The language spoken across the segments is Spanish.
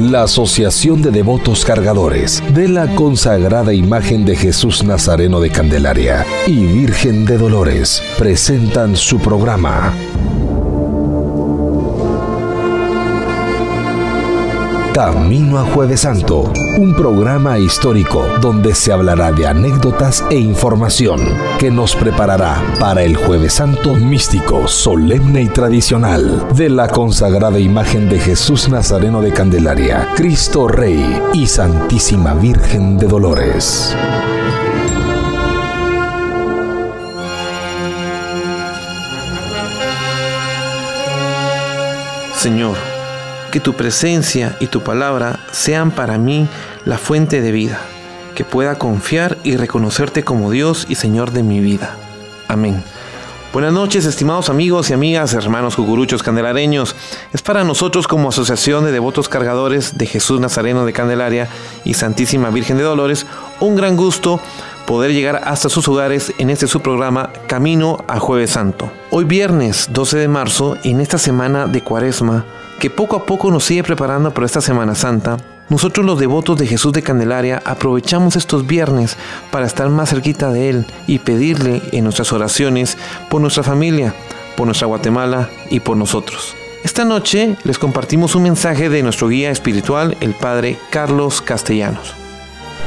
la Asociación de Devotos Cargadores de la consagrada imagen de Jesús Nazareno de Candelaria y Virgen de Dolores presentan su programa Camino a Jueves Santo, un programa histórico donde se hablará de anécdotas e información que nos preparará para el Jueves Santo místico, solemne y tradicional de la consagrada imagen de Jesús Nazareno de Candelaria, Cristo Rey y Santísima Virgen de Dolores. Señor, que tu presencia y tu palabra sean para mí la fuente de vida, que pueda confiar y reconocerte como Dios y Señor de mi vida. Amén. Buenas noches, estimados amigos y amigas, hermanos cucuruchos candelareños. Es para nosotros como Asociación de Devotos Cargadores de Jesús Nazareno de Candelaria y Santísima Virgen de Dolores un gran gusto poder llegar hasta sus hogares en este su programa Camino a Jueves Santo. Hoy viernes 12 de marzo, en esta semana de Cuaresma, que poco a poco nos sigue preparando para esta Semana Santa, nosotros los devotos de Jesús de Candelaria aprovechamos estos viernes para estar más cerquita de Él y pedirle en nuestras oraciones por nuestra familia, por nuestra Guatemala y por nosotros. Esta noche les compartimos un mensaje de nuestro guía espiritual, el Padre Carlos Castellanos.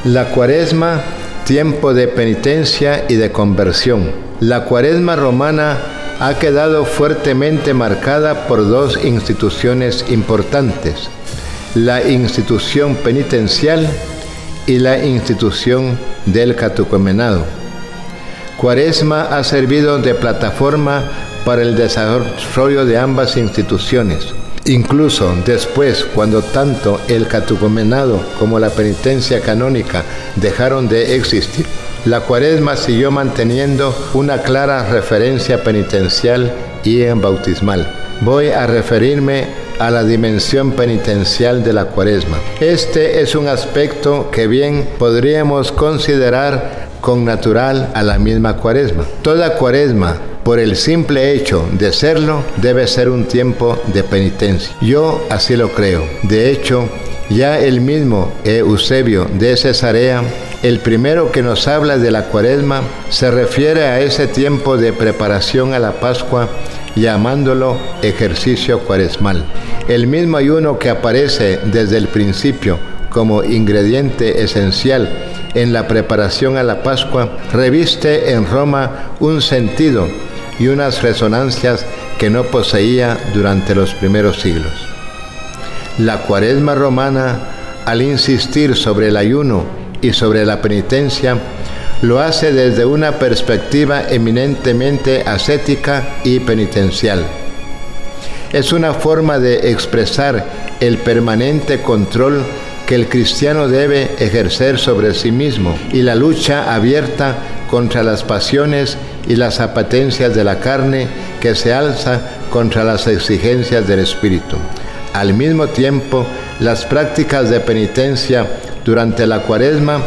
La cuaresma, tiempo de penitencia y de conversión. La cuaresma romana ha quedado fuertemente marcada por dos instituciones importantes, la institución penitencial y la institución del catucomenado. Cuaresma ha servido de plataforma para el desarrollo de ambas instituciones. Incluso después, cuando tanto el catucomenado como la penitencia canónica dejaron de existir, la cuaresma siguió manteniendo una clara referencia penitencial y bautismal. Voy a referirme a la dimensión penitencial de la cuaresma. Este es un aspecto que bien podríamos considerar con natural a la misma cuaresma. Toda cuaresma, por el simple hecho de serlo, debe ser un tiempo de penitencia. Yo así lo creo. De hecho, ya el mismo Eusebio de Cesarea el primero que nos habla de la cuaresma se refiere a ese tiempo de preparación a la Pascua llamándolo ejercicio cuaresmal. El mismo ayuno que aparece desde el principio como ingrediente esencial en la preparación a la Pascua reviste en Roma un sentido y unas resonancias que no poseía durante los primeros siglos. La cuaresma romana, al insistir sobre el ayuno y sobre la penitencia, lo hace desde una perspectiva eminentemente ascética y penitencial. Es una forma de expresar el permanente control que el cristiano debe ejercer sobre sí mismo y la lucha abierta contra las pasiones y las apetencias de la carne que se alza contra las exigencias del espíritu. Al mismo tiempo, las prácticas de penitencia durante la cuaresma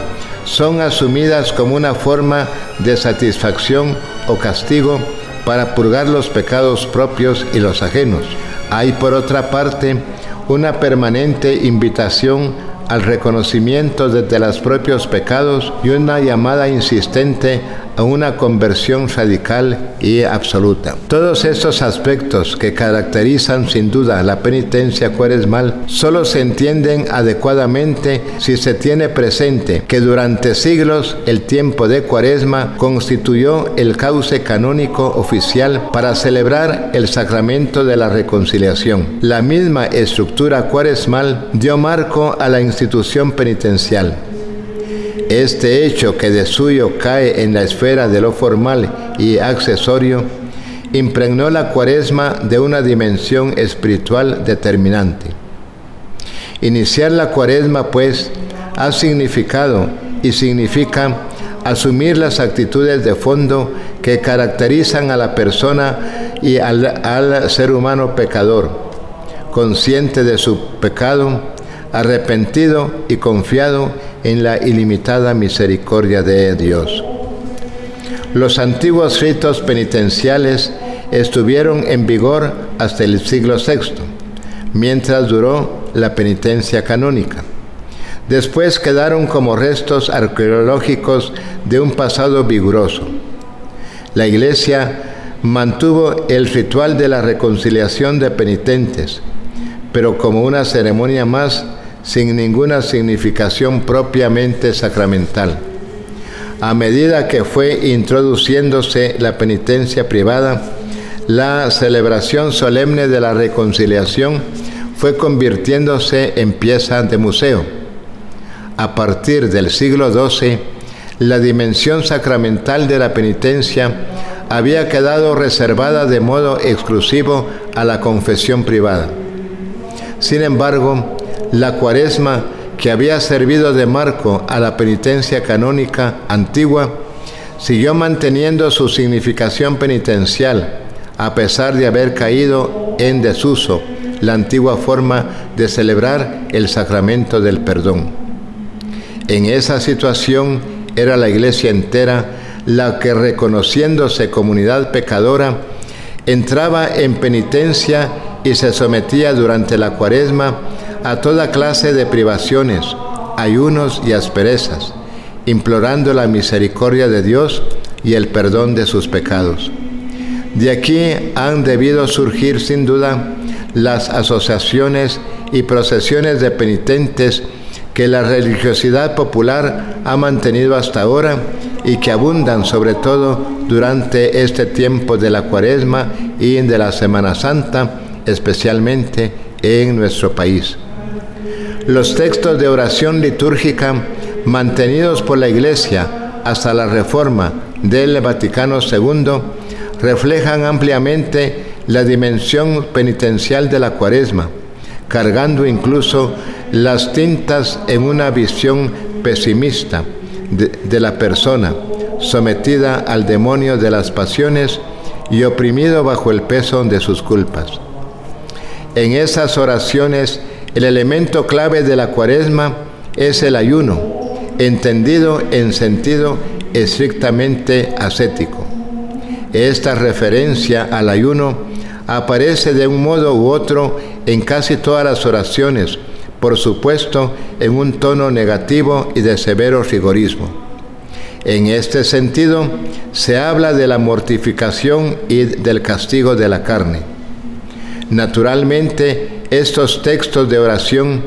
son asumidas como una forma de satisfacción o castigo para purgar los pecados propios y los ajenos. Hay por otra parte una permanente invitación al reconocimiento desde los propios pecados y una llamada insistente a una conversión radical y absoluta. Todos estos aspectos que caracterizan sin duda la penitencia cuaresmal solo se entienden adecuadamente si se tiene presente que durante siglos el tiempo de cuaresma constituyó el cauce canónico oficial para celebrar el sacramento de la reconciliación. La misma estructura cuaresmal dio marco a la institución penitencial. Este hecho que de suyo cae en la esfera de lo formal y accesorio, impregnó la cuaresma de una dimensión espiritual determinante. Iniciar la cuaresma, pues, ha significado y significa asumir las actitudes de fondo que caracterizan a la persona y al, al ser humano pecador, consciente de su pecado, arrepentido y confiado en la ilimitada misericordia de Dios. Los antiguos ritos penitenciales estuvieron en vigor hasta el siglo VI, mientras duró la penitencia canónica. Después quedaron como restos arqueológicos de un pasado vigoroso. La iglesia mantuvo el ritual de la reconciliación de penitentes, pero como una ceremonia más sin ninguna significación propiamente sacramental. A medida que fue introduciéndose la penitencia privada, la celebración solemne de la reconciliación fue convirtiéndose en pieza de museo. A partir del siglo XII, la dimensión sacramental de la penitencia había quedado reservada de modo exclusivo a la confesión privada. Sin embargo, la cuaresma que había servido de marco a la penitencia canónica antigua, siguió manteniendo su significación penitencial, a pesar de haber caído en desuso la antigua forma de celebrar el sacramento del perdón. En esa situación era la iglesia entera la que reconociéndose comunidad pecadora, entraba en penitencia y se sometía durante la cuaresma a toda clase de privaciones, ayunos y asperezas, implorando la misericordia de Dios y el perdón de sus pecados. De aquí han debido surgir sin duda las asociaciones y procesiones de penitentes que la religiosidad popular ha mantenido hasta ahora y que abundan sobre todo durante este tiempo de la cuaresma y de la Semana Santa, especialmente en nuestro país. Los textos de oración litúrgica mantenidos por la Iglesia hasta la reforma del Vaticano II reflejan ampliamente la dimensión penitencial de la cuaresma, cargando incluso las tintas en una visión pesimista de, la persona, sometida al demonio de las pasiones y oprimido bajo el peso de sus culpas. En esas oraciones, el elemento clave de la cuaresma es el ayuno, entendido en sentido estrictamente ascético. Esta referencia al ayuno aparece de un modo u otro en casi todas las oraciones, por supuesto en un tono negativo y de severo rigorismo. En este sentido, se habla de la mortificación y del castigo de la carne. Naturalmente, estos textos de oración,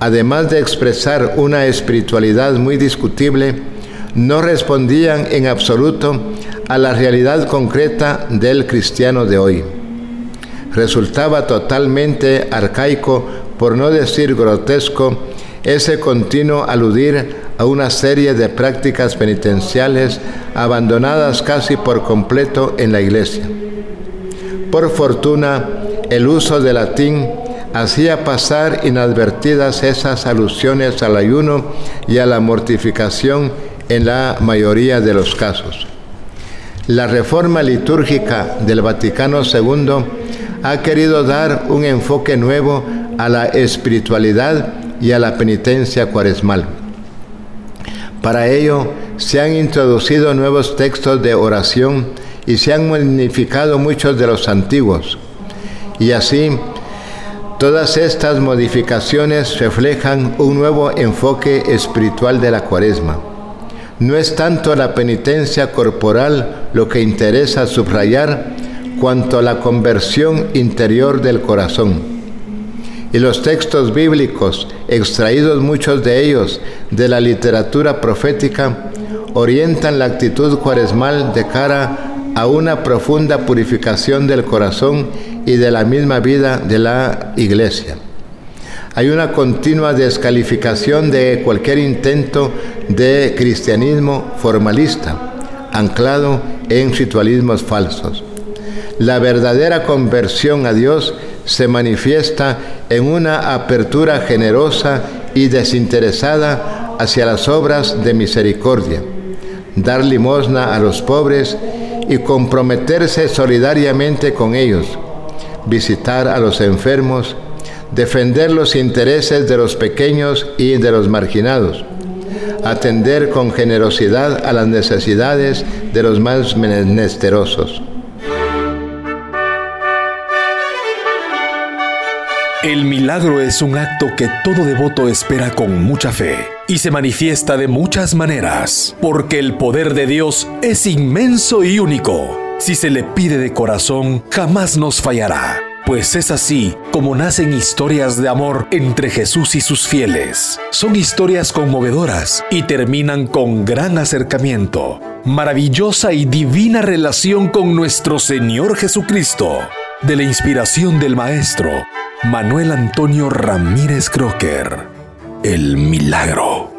además de expresar una espiritualidad muy discutible, no respondían en absoluto a la realidad concreta del cristiano de hoy. Resultaba totalmente arcaico, por no decir grotesco, ese continuo aludir a una serie de prácticas penitenciales abandonadas casi por completo en la iglesia. Por fortuna, el uso del latín hacía pasar inadvertidas esas alusiones al ayuno y a la mortificación en la mayoría de los casos. La reforma litúrgica del Vaticano II ha querido dar un enfoque nuevo a la espiritualidad y a la penitencia cuaresmal. Para ello se han introducido nuevos textos de oración y se han modificado muchos de los antiguos. Y así, todas estas modificaciones reflejan un nuevo enfoque espiritual de la cuaresma. No es tanto la penitencia corporal lo que interesa subrayar, cuanto la conversión interior del corazón. Y los textos bíblicos, extraídos muchos de ellos de la literatura profética, orientan la actitud cuaresmal de cara a una profunda purificación del corazón y de la misma vida de la iglesia. Hay una continua descalificación de cualquier intento de cristianismo formalista, anclado en ritualismos falsos. La verdadera conversión a Dios se manifiesta en una apertura generosa y desinteresada hacia las obras de misericordia, dar limosna a los pobres y comprometerse solidariamente con ellos, visitar a los enfermos, defender los intereses de los pequeños y de los marginados, atender con generosidad a las necesidades de los más menesterosos. El milagro es un acto que todo devoto espera con mucha fe y se manifiesta de muchas maneras, porque el poder de Dios es inmenso y único. Si se le pide de corazón, jamás nos fallará, pues es así como nacen historias de amor entre Jesús y sus fieles. Son historias conmovedoras y terminan con gran acercamiento, maravillosa y divina relación con nuestro Señor Jesucristo. De la inspiración del Maestro, Manuel Antonio Ramírez Crocker. El milagro.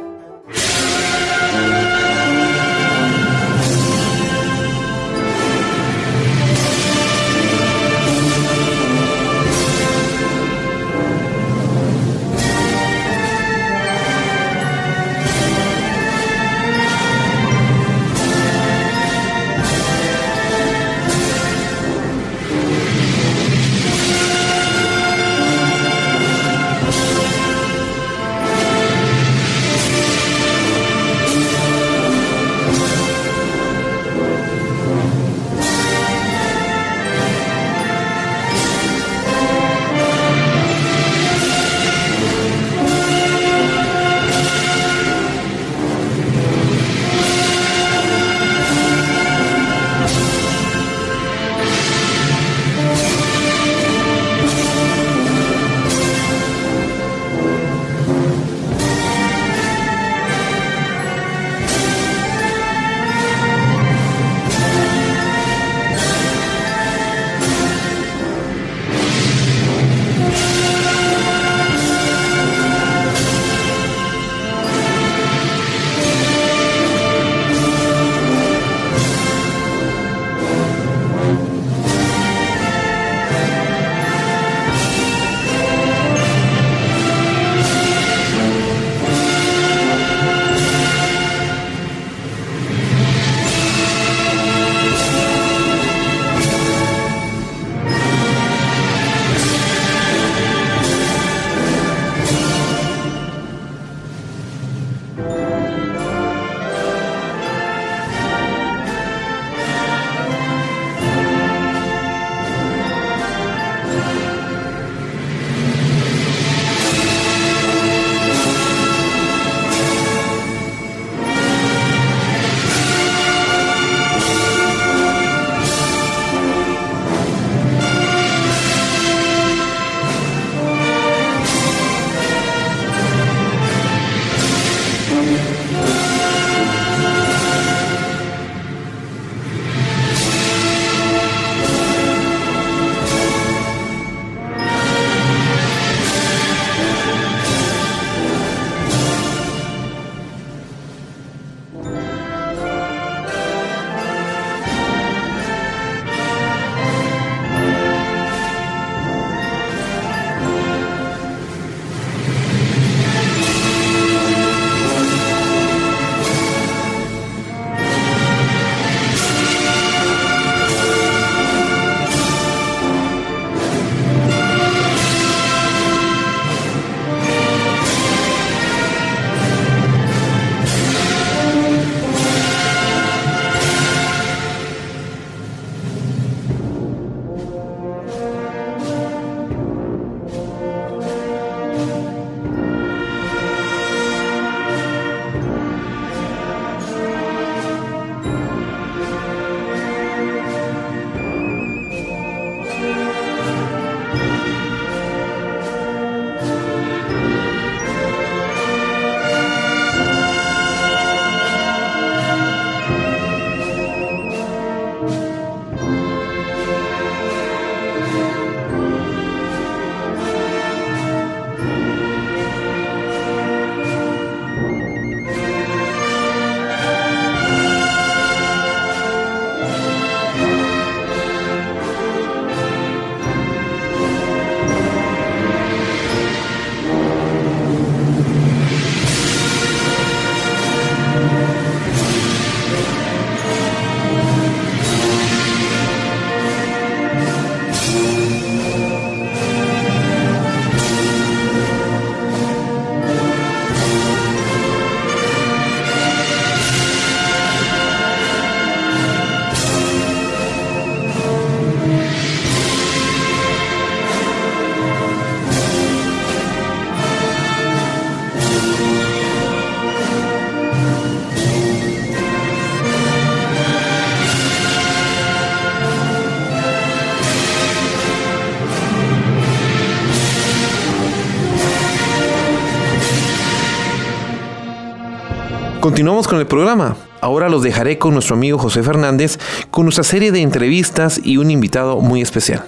Continuamos con el programa. Ahora los dejaré con nuestro amigo José Fernández con nuestra serie de entrevistas y un invitado muy especial.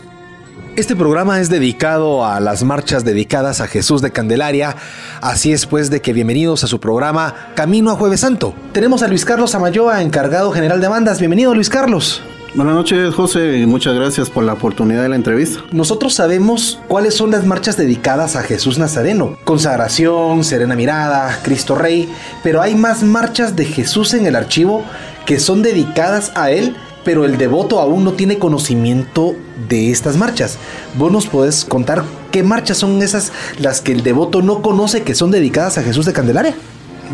Este programa es dedicado a las marchas dedicadas a Jesús de Candelaria. Así es pues de que bienvenidos a su programa Camino a Jueves Santo. Tenemos a Luis Carlos Amayoa, encargado general de bandas. Bienvenido Luis Carlos. Buenas noches, José, muchas gracias por la oportunidad de la entrevista. Nosotros sabemos cuáles son las marchas dedicadas a Jesús Nazareno. Consagración, Serena Mirada, Cristo Rey, pero hay más marchas de Jesús en el archivo que son dedicadas a Él, pero el devoto aún no tiene conocimiento de estas marchas. ¿Vos nos podés contar qué marchas son esas las que el devoto no conoce que son dedicadas a Jesús de Candelaria?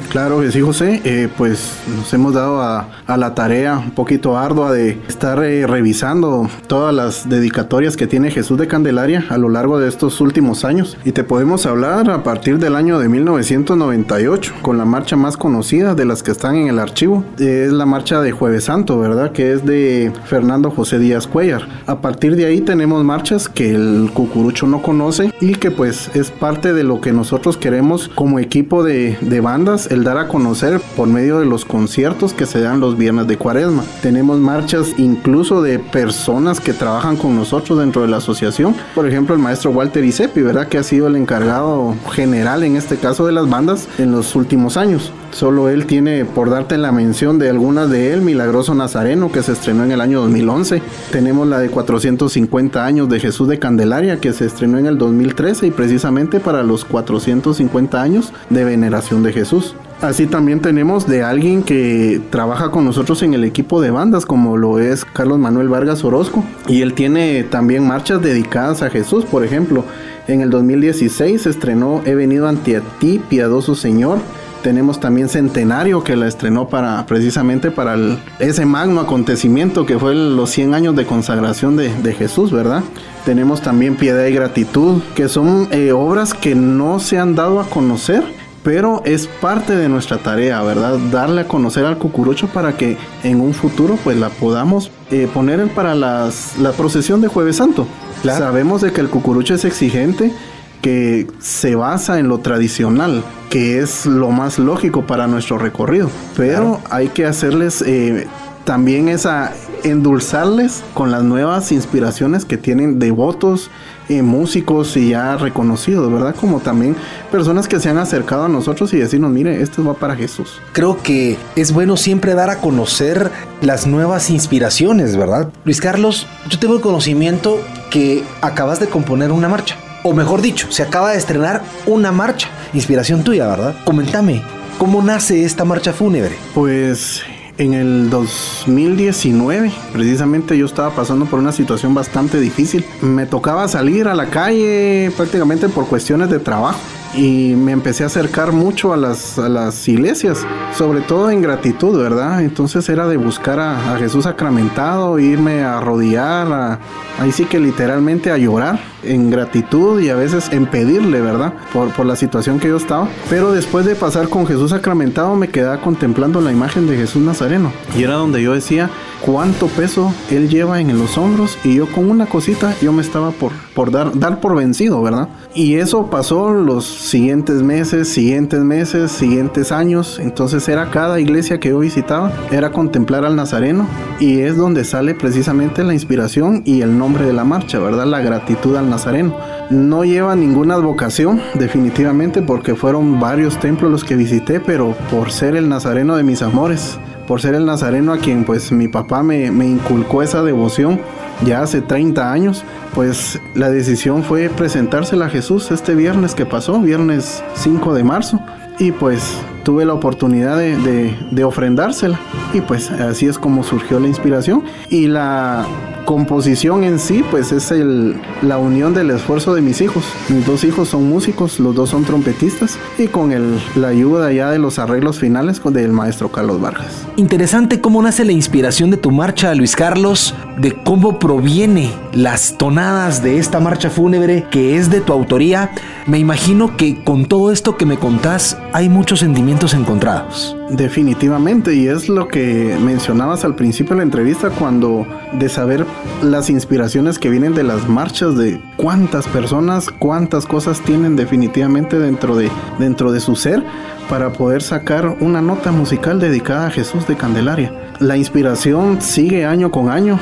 Claro que sí, José. Eh, pues nos hemos dado a, la tarea un poquito ardua de estar eh, revisando todas las dedicatorias que tiene Jesús de Candelaria a lo largo de estos últimos años. Y te podemos hablar a partir del año de 1998, con la marcha más conocida de las que están en el archivo. es la marcha de Jueves Santo, ¿verdad? Que es de Fernando José Díaz Cuellar. A partir de ahí tenemos marchas que el cucurucho no conoce y que pues es parte de lo que nosotros queremos como equipo de, de bandas el dar a conocer por medio de los conciertos que se dan los viernes de cuaresma. Tenemos marchas incluso de personas que trabajan con nosotros dentro de la asociación. Por ejemplo, el maestro Walter Isepi, ¿verdad? Que ha sido el encargado general en este caso de las bandas en los últimos años. Solo él tiene, por darte la mención de algunas de él, Milagroso Nazareno, que se estrenó en el año 2011. Tenemos la de 450 años de Jesús de Candelaria, que se estrenó en el 2013 y precisamente para los 450 años de veneración de Jesús. Así también tenemos de alguien que trabaja con nosotros en el equipo de bandas, como lo es Carlos Manuel Vargas Orozco. Y él tiene también marchas dedicadas a Jesús, por ejemplo. En el 2016 se estrenó He venido ante ti, piadoso Señor. Tenemos también Centenario que la estrenó para precisamente para ese magno acontecimiento que fue los 100 años de consagración de, Jesús, ¿verdad? Tenemos también Piedad y Gratitud, que son eh, obras que no se han dado a conocer pero es parte de nuestra tarea, ¿verdad? Darle a conocer al cucurucho para que en un futuro pues la podamos eh, poner para la procesión de Jueves Santo. Sabemos de que el cucurucho es exigente, que se basa en lo tradicional, que es lo más lógico para nuestro recorrido, pero hay que hacerles eh, también esa endulzarles con las nuevas inspiraciones que tienen devotos, eh, músicos y ya reconocidos, ¿verdad? Como también personas que se han acercado a nosotros y decirnos, mire, esto va para Jesús. Creo que es bueno siempre dar a conocer las nuevas inspiraciones, ¿verdad? Luis Carlos, yo tengo el conocimiento que acabas de componer una marcha. O mejor dicho, se acaba de estrenar una marcha. Inspiración tuya, ¿verdad? Coméntame, ¿cómo nace esta marcha fúnebre? Pues en el 2019, precisamente yo estaba pasando por una situación bastante difícil. Me tocaba salir a la calle prácticamente por cuestiones de trabajo y me empecé a acercar mucho a las, las iglesias, sobre todo en gratitud, ¿verdad? Entonces era de buscar a, Jesús sacramentado, irme a arrodillar, ahí sí que literalmente a llorar en gratitud y a veces en pedirle, ¿verdad? Por, por la situación que yo estaba. Pero después de pasar con Jesús sacramentado me quedaba contemplando la imagen de Jesús Nazareno y era donde yo decía cuánto peso él lleva en los hombros y yo con una cosita yo me estaba por, por dar, dar por vencido, ¿verdad? Y eso pasó los siguientes meses, siguientes meses, siguientes años. Entonces era cada iglesia que yo visitaba, era contemplar al Nazareno y es donde sale precisamente la inspiración y el nombre de la marcha, ¿verdad? La gratitud al Nazareno. No lleva ninguna advocación, definitivamente, porque fueron varios templos los que visité, pero por ser el Nazareno de mis amores, por ser el Nazareno a quien pues mi papá me, me inculcó esa devoción ya hace 30 años, pues la decisión fue presentársela a Jesús este viernes que pasó, viernes 5 de marzo, y pues tuve la oportunidad de, de, ofrendársela, y pues así es como surgió la inspiración, y la composición en sí, pues es el, la unión del esfuerzo de mis hijos. Mis dos hijos son músicos, los dos son trompetistas y con el, la ayuda ya de los arreglos finales del maestro Carlos Vargas. Interesante cómo nace la inspiración de tu marcha, Luis Carlos, de cómo proviene las tonadas de esta marcha fúnebre que es de tu autoría. Me imagino que con todo esto que me contás hay muchos sentimientos encontrados. Definitivamente, y es lo que mencionabas al principio de la entrevista cuando de saber las inspiraciones que vienen de las marchas de cuántas personas, cuántas cosas tienen definitivamente dentro de, dentro de su ser para poder sacar una nota musical dedicada a Jesús de Candelaria. La inspiración sigue año con año,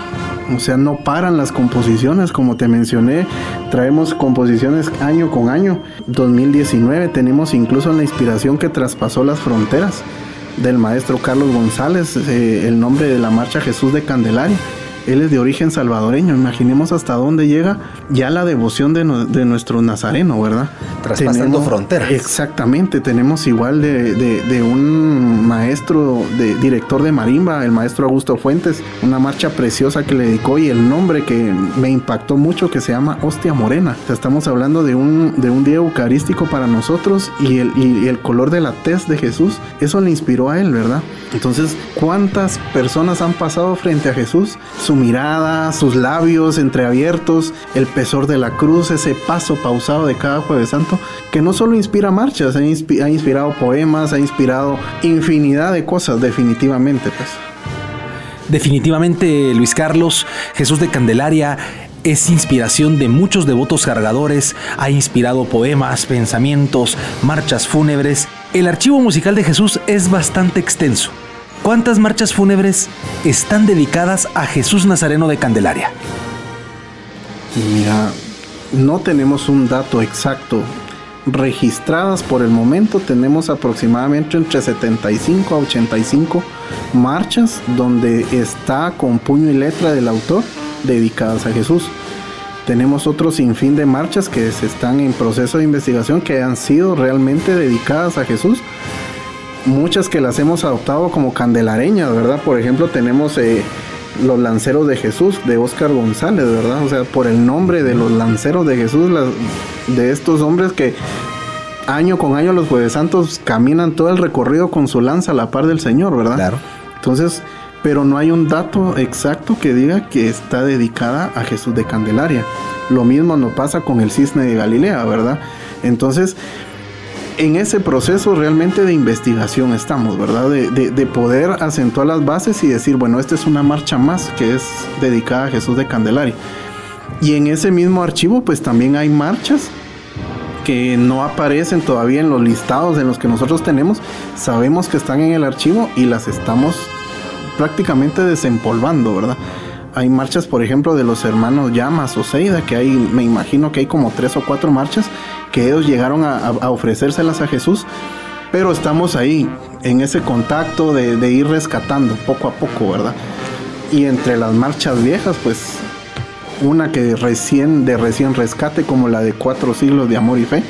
o sea, no paran las composiciones, como te mencioné, traemos composiciones año con año. 2019 tenemos incluso la inspiración que traspasó las fronteras del maestro Carlos González, eh, el nombre de la marcha Jesús de Candelaria él es de origen salvadoreño. Imaginemos hasta dónde llega ya la devoción de, nuestro nazareno, ¿verdad? Traspasando fronteras. Exactamente, tenemos igual de, un maestro, de director de marimba, el maestro Augusto Fuentes, una marcha preciosa que le dedicó y el nombre que me impactó mucho que se llama Hostia Morena. estamos hablando de un, de un día eucarístico para nosotros y el, y el color de la tez de Jesús, eso le inspiró a él, ¿verdad? Entonces, ¿cuántas personas han pasado frente a Jesús? Su mirada, sus labios entreabiertos, el pesor de la cruz, ese paso pausado de cada jueves santo, que no solo inspira marchas, ha, inspirado poemas, ha inspirado infinidad de cosas, definitivamente. Pues. Definitivamente, Luis Carlos, Jesús de Candelaria es inspiración de muchos devotos cargadores, ha inspirado poemas, pensamientos, marchas fúnebres. El archivo musical de Jesús es bastante extenso. ¿Cuántas marchas fúnebres están dedicadas a Jesús Nazareno de Candelaria? Mira, no tenemos un dato exacto. Registradas por el momento tenemos aproximadamente entre 75 a 85 marchas donde está con puño y letra del autor dedicadas a Jesús. Tenemos otro sinfín de marchas que se están en proceso de investigación que han sido realmente dedicadas a Jesús. Muchas que las hemos adoptado como candelareñas, ¿verdad? Por ejemplo, tenemos eh, Los Lanceros de Jesús de Oscar González, ¿verdad? O sea, por el nombre de los Lanceros de Jesús, de estos hombres que año con año los jueves santos caminan todo el recorrido con su lanza a la par del Señor, ¿verdad? Claro. Entonces, pero no hay un dato exacto que diga que está dedicada a Jesús de Candelaria. Lo mismo nos pasa con el cisne de Galilea, ¿verdad? Entonces, en ese proceso realmente de investigación estamos, ¿verdad? De, poder acentuar las bases y decir, bueno, esta es una marcha más que es dedicada a Jesús de Candelaria. Y en ese mismo archivo, pues también hay marchas que no aparecen todavía en los listados en los que nosotros tenemos. Sabemos que están en el archivo y las estamos prácticamente desempolvando, ¿verdad? Hay marchas, por ejemplo, de los hermanos Llamas o Seida, que hay, me imagino que hay como tres o cuatro marchas que ellos llegaron a, ofrecérselas a Jesús, pero estamos ahí, en ese contacto de, ir rescatando poco a poco, ¿verdad? Y entre las marchas viejas, pues una que recién de recién rescate como la de cuatro siglos de amor y fe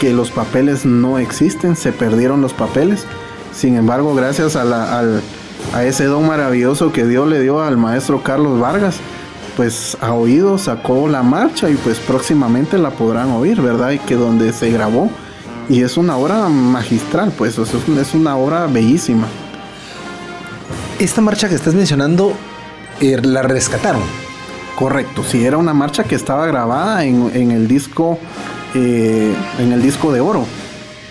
que los papeles no existen se perdieron los papeles sin embargo gracias a ese don maravilloso que Dios le dio al maestro Carlos Vargas, pues a oído sacó la marcha y pues próximamente la podrán oír, ¿verdad? Y que donde se grabó y es una obra magistral, pues es una obra bellísima. Esta marcha que estás mencionando, eh, la rescataron. Correcto, sí, era una marcha que estaba grabada en, el disco, eh, en el disco de oro,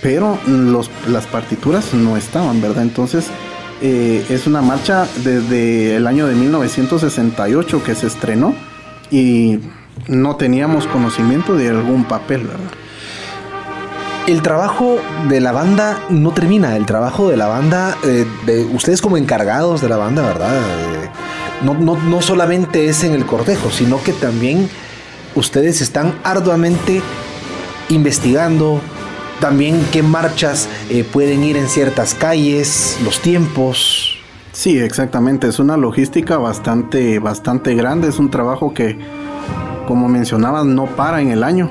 pero los, las partituras no estaban, ¿verdad? Entonces eh, es una marcha desde el año de 1968 que se estrenó y no teníamos conocimiento de algún papel, ¿verdad? El trabajo de la banda no termina, el trabajo de la banda, eh, de ustedes como encargados de la banda, ¿verdad? Eh, no, no solamente es en el cortejo, sino que también ustedes están arduamente investigando, también qué marchas eh, pueden ir en ciertas calles, los tiempos. Sí, exactamente. Es una logística bastante, bastante grande. Es un trabajo que, como mencionabas, no para en el año.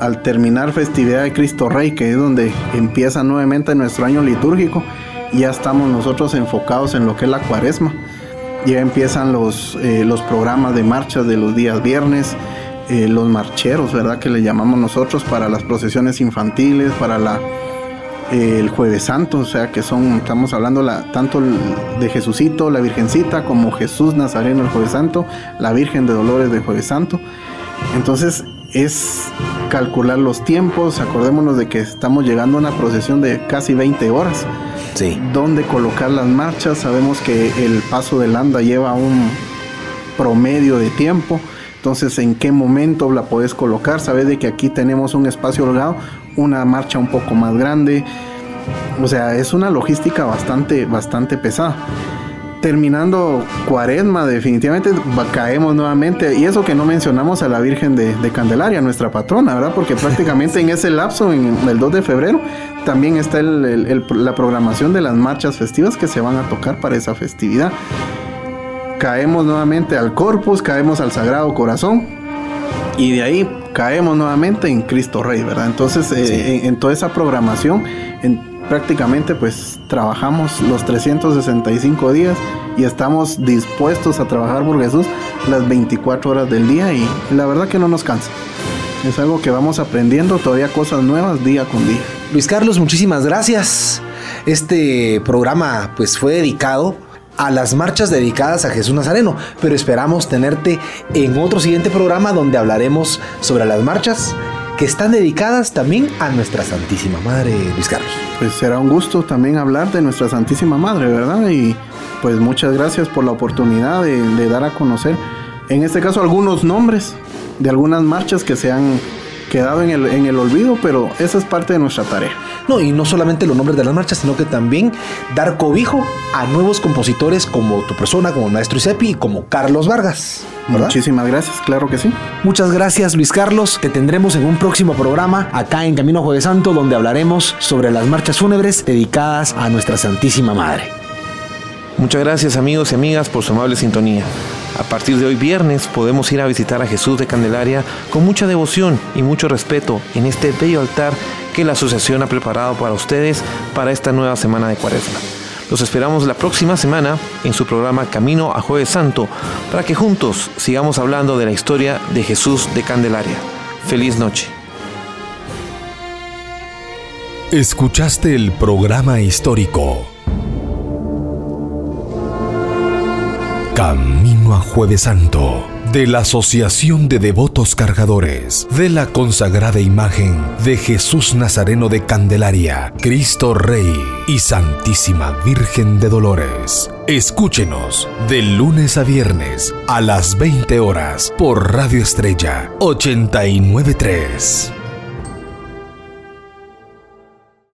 al terminar festividad de Cristo Rey, que es donde empieza nuevamente nuestro año litúrgico, ya estamos nosotros enfocados en lo que es la cuaresma. Ya empiezan los, eh, los programas de marchas de los días viernes, eh, los marcheros, ¿verdad? Que le llamamos nosotros para las procesiones infantiles, para la, eh, el jueves santo, o sea que son, estamos hablando la, tanto de Jesucito, la Virgencita, como Jesús Nazareno el jueves santo, la Virgen de Dolores de jueves santo. Entonces es calcular los tiempos, acordémonos de que estamos llegando a una procesión de casi 20 horas. Sí. Dónde colocar las marchas, sabemos que el paso del anda lleva un promedio de tiempo. Entonces, ¿en qué momento la puedes colocar? Sabes de que aquí tenemos un espacio holgado, una marcha un poco más grande. O sea, es una logística bastante, bastante pesada terminando cuaresma, definitivamente caemos nuevamente. Y eso que no mencionamos a la Virgen de, Candelaria, nuestra patrona, ¿verdad? Porque prácticamente en ese lapso, en el 2 de febrero, también está la programación de las marchas festivas que se van a tocar para esa festividad. Caemos nuevamente al Corpus, caemos al Sagrado Corazón. Y de ahí caemos nuevamente en Cristo Rey, ¿verdad? Entonces, eh, en, toda esa programación, en, prácticamente pues trabajamos los 365 días y estamos dispuestos a trabajar por Jesús las 24 horas del día y la verdad que no nos cansa. Es algo que vamos aprendiendo todavía cosas nuevas día con día. Luis Carlos, muchísimas gracias. Este programa pues fue dedicado a las marchas dedicadas a Jesús Nazareno, pero esperamos tenerte en otro siguiente programa donde hablaremos sobre las marchas que están dedicadas también a nuestra Santísima Madre, Luis Carlos. Pues será un gusto también hablar de nuestra Santísima Madre, ¿verdad? Y pues muchas gracias por la oportunidad de, dar a conocer, en este caso, algunos nombres de algunas marchas que se han quedado en el, en el olvido, pero esa es parte de nuestra tarea. No, y no solamente los nombres de las marchas, sino que también dar cobijo a nuevos compositores como tu persona, como el maestro Isepi y como Carlos Vargas. Muchísimas gracias, claro que sí. Muchas gracias Luis Carlos, te tendremos en un próximo programa acá en Camino a Jueves Santo donde hablaremos sobre las marchas fúnebres dedicadas a nuestra Santísima Madre. Muchas gracias amigos y amigas por su amable sintonía. A partir de hoy viernes podemos ir a visitar a Jesús de Candelaria con mucha devoción y mucho respeto en este bello altar que la asociación ha preparado para ustedes para esta nueva semana de Cuaresma. Los esperamos la próxima semana en su programa Camino a Jueves Santo para que juntos sigamos hablando de la historia de Jesús de Candelaria. Feliz noche. Escuchaste el programa histórico Camino a Jueves Santo de la Asociación de Devotos Cargadores de la consagrada imagen de Jesús Nazareno de Candelaria, Cristo Rey y Santísima Virgen de Dolores. Escúchenos de lunes a viernes a las 20 horas por Radio Estrella 893.